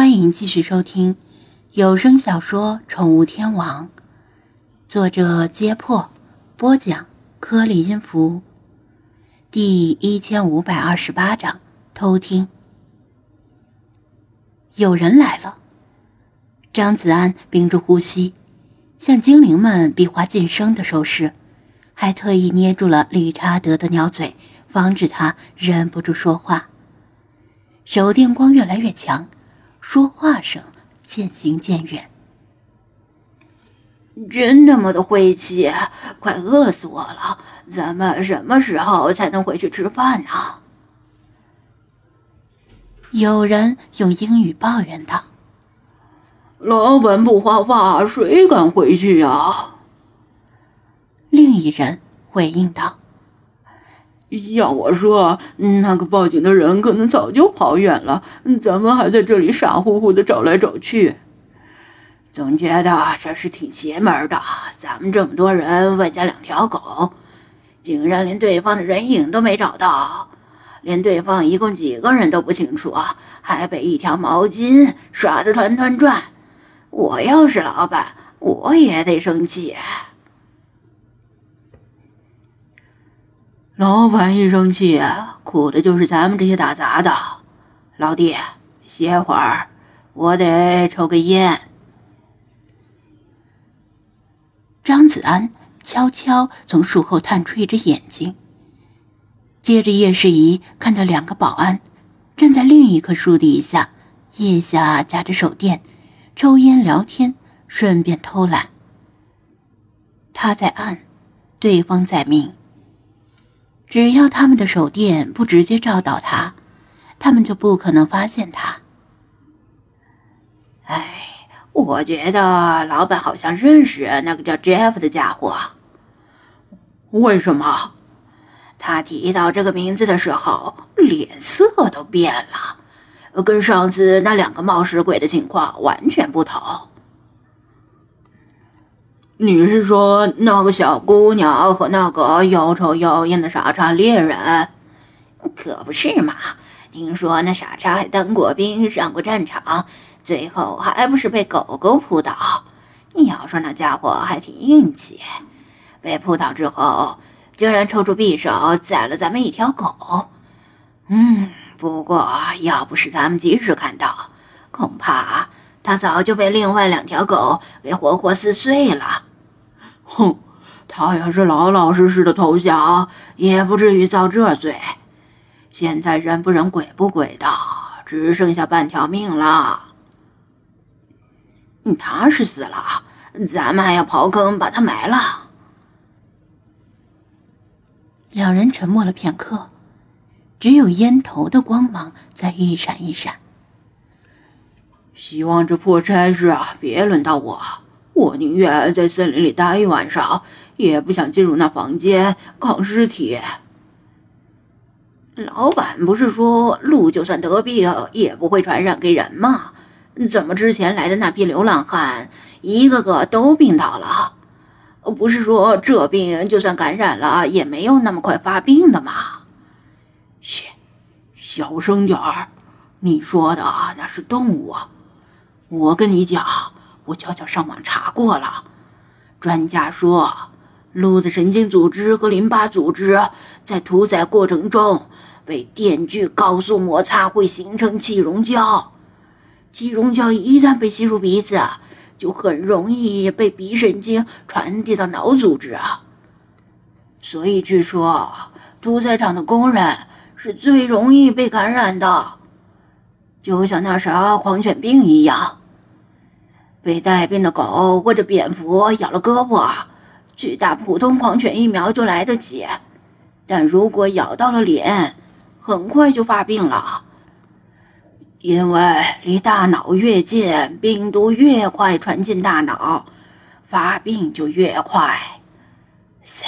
欢迎继续收听有声小说《宠物天王》，作者：揭破，播讲：颗粒音符，第一千五百二十八章：偷听。有人来了。张子安屏住呼吸，向精灵们比划晋升的手势，还特意捏住了理查德的鸟嘴，防止他忍不住说话。手电光越来越强。说话声渐行渐远，真他妈的晦气！快饿死我了！咱们什么时候才能回去吃饭呢？有人用英语抱怨道：“老板不画画，谁敢回去呀？”另一人回应道。要我说，那个报警的人可能早就跑远了，咱们还在这里傻乎乎的找来找去。总觉得这是挺邪门的。咱们这么多人，外加两条狗，竟然连对方的人影都没找到，连对方一共几个人都不清楚，还被一条毛巾耍得团团转。我要是老板，我也得生气。老板一生气，苦的就是咱们这些打杂的。老弟，歇会儿，我得抽个烟。张子安悄悄从树后探出一只眼睛，接着夜视仪看到两个保安站在另一棵树底下，腋下夹着手电，抽烟聊天，顺便偷懒。他在暗，对方在明。只要他们的手电不直接照到他，他们就不可能发现他。哎，我觉得老板好像认识那个叫 Jeff 的家伙。为什么？他提到这个名字的时候，脸色都变了，跟上次那两个冒失鬼的情况完全不同。你是说那个小姑娘和那个妖丑妖艳的傻叉猎人？可不是嘛！听说那傻叉还当过兵，上过战场，最后还不是被狗狗扑倒？你要说那家伙还挺硬气，被扑倒之后竟然抽出匕首宰了咱们一条狗。嗯，不过要不是咱们及时看到，恐怕他早就被另外两条狗给活活撕碎了。哼，他要是老老实实的投降，也不至于遭这罪。现在人不人，鬼不鬼的，只剩下半条命了。他是死了，咱们还要刨坑把他埋了。两人沉默了片刻，只有烟头的光芒在一闪一闪。希望这破差事啊，别轮到我。我宁愿在森林里待一晚上，也不想进入那房间扛尸体。老板不是说鹿就算得病也不会传染给人吗？怎么之前来的那批流浪汉一个个都病倒了？不是说这病就算感染了也没有那么快发病的吗？嘘，小声点儿。你说的那是动物啊，我跟你讲。我悄悄上网查过了，专家说，鹿的神经组织和淋巴组织在屠宰过程中被电锯高速摩擦，会形成气溶胶。气溶胶一旦被吸入鼻子，就很容易被鼻神经传递到脑组织啊。所以据说，屠宰场的工人是最容易被感染的，就像那啥狂犬病一样。被带病的狗或者蝙蝠咬了胳膊，去打普通狂犬疫苗就来得及；但如果咬到了脸，很快就发病了。因为离大脑越近，病毒越快传进大脑，发病就越快。切，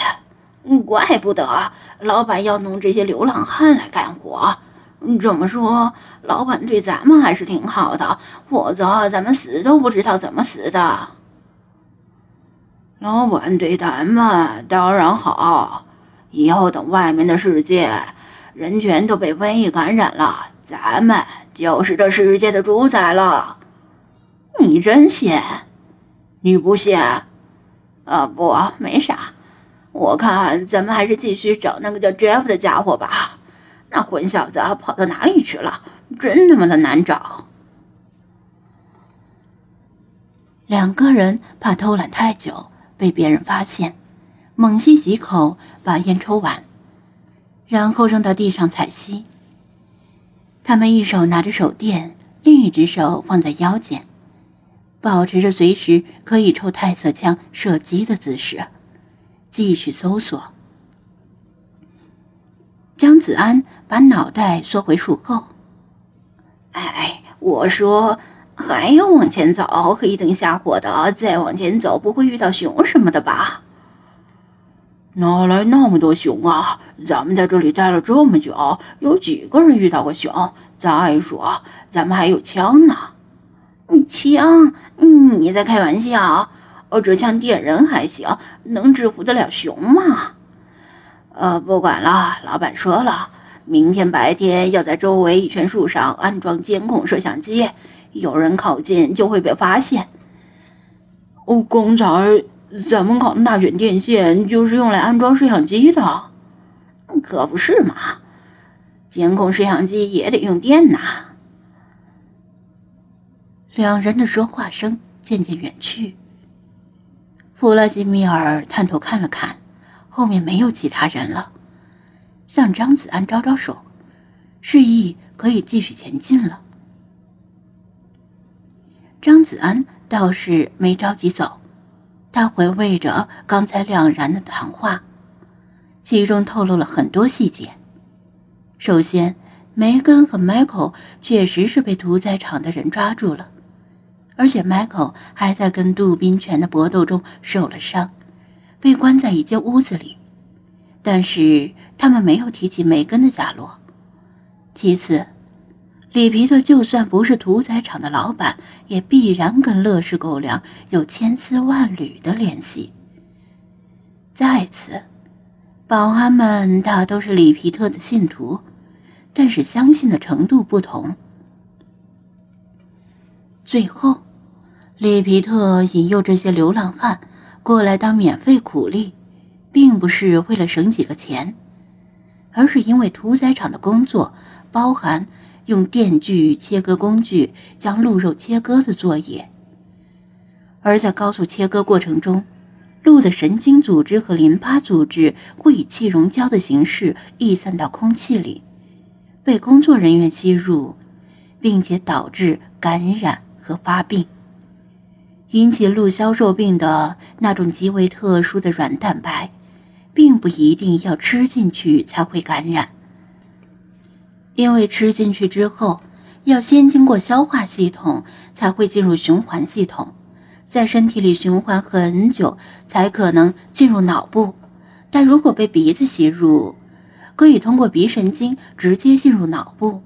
怪不得老板要弄这些流浪汉来干活。这么说，老板对咱们还是挺好的，否则咱们死都不知道怎么死的。老板对咱们当然好，以后等外面的世界人全都被瘟疫感染了，咱们就是这世界的主宰了。你真信？你不信？啊，不，没啥。我看咱们还是继续找那个叫 Jeff 的家伙吧。那混小子跑到哪里去了？真他妈的难找。两个人怕偷懒太久被别人发现，猛吸几口，把烟抽完，然后扔到地上踩熄。他们一手拿着手电，另一只手放在腰间，保持着随时可以抽太色枪射击的姿势，继续搜索。张子安把脑袋缩回树后。哎，我说。还要往前走，黑灯瞎火的，再往前走不会遇到熊什么的吧？哪来那么多熊啊？咱们在这里待了这么久，有几个人遇到过熊？再说，咱们还有枪呢。枪？你在开玩笑？哦，这枪电人还行，能制服得了熊吗？呃，不管了，老板说了，明天白天要在周围一圈树上安装监控摄像机。有人靠近就会被发现。哦，刚才咱们扛的那卷电线就是用来安装摄像机的，可不是嘛？监控摄像机也得用电呐。两人的说话声渐渐远去。弗拉基米尔探头看了看，后面没有其他人了，向张子安招招手，示意可以继续前进了。张子安倒是没着急走，他回味着刚才两人的谈话，其中透露了很多细节。首先，梅根和 Michael 确实是被屠宰场的人抓住了，而且 Michael 还在跟杜宾犬的搏斗中受了伤，被关在一间屋子里。但是他们没有提起梅根的下落。其次，里皮特就算不是屠宰场的老板，也必然跟乐事狗粮有千丝万缕的联系。再次，保安们大都是里皮特的信徒，但是相信的程度不同。最后，里皮特引诱这些流浪汉过来当免费苦力，并不是为了省几个钱，而是因为屠宰场的工作包含。用电锯切割工具将鹿肉切割的作业，而在高速切割过程中，鹿的神经组织和淋巴组织会以气溶胶的形式逸散到空气里，被工作人员吸入，并且导致感染和发病。引起鹿消瘦病的那种极为特殊的软蛋白，并不一定要吃进去才会感染。因为吃进去之后，要先经过消化系统，才会进入循环系统，在身体里循环很久，才可能进入脑部。但如果被鼻子吸入，可以通过鼻神经直接进入脑部。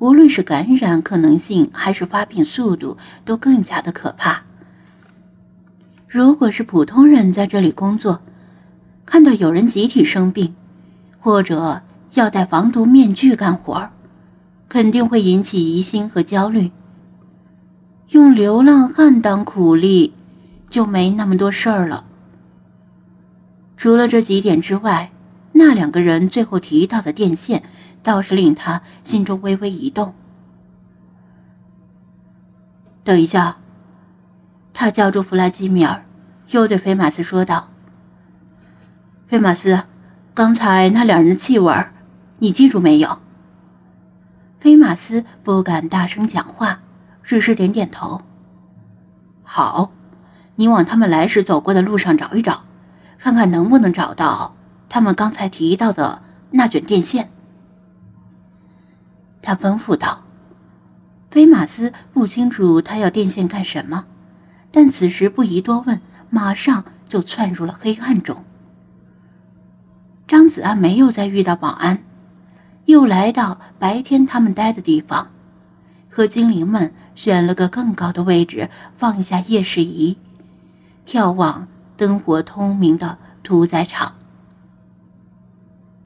无论是感染可能性，还是发病速度，都更加的可怕。如果是普通人在这里工作，看到有人集体生病，或者……要戴防毒面具干活肯定会引起疑心和焦虑。用流浪汉当苦力，就没那么多事儿了。除了这几点之外，那两个人最后提到的电线，倒是令他心中微微一动。等一下，他叫住弗拉基米尔，又对菲马斯说道：“菲马斯，刚才那两人的气味。”你记住没有？菲马斯不敢大声讲话，只是点点头。好，你往他们来时走过的路上找一找，看看能不能找到他们刚才提到的那卷电线。他吩咐道。菲马斯不清楚他要电线干什么，但此时不宜多问，马上就窜入了黑暗中。张子安没有再遇到保安。又来到白天他们待的地方，和精灵们选了个更高的位置，放下夜视仪，眺望灯火通明的屠宰场。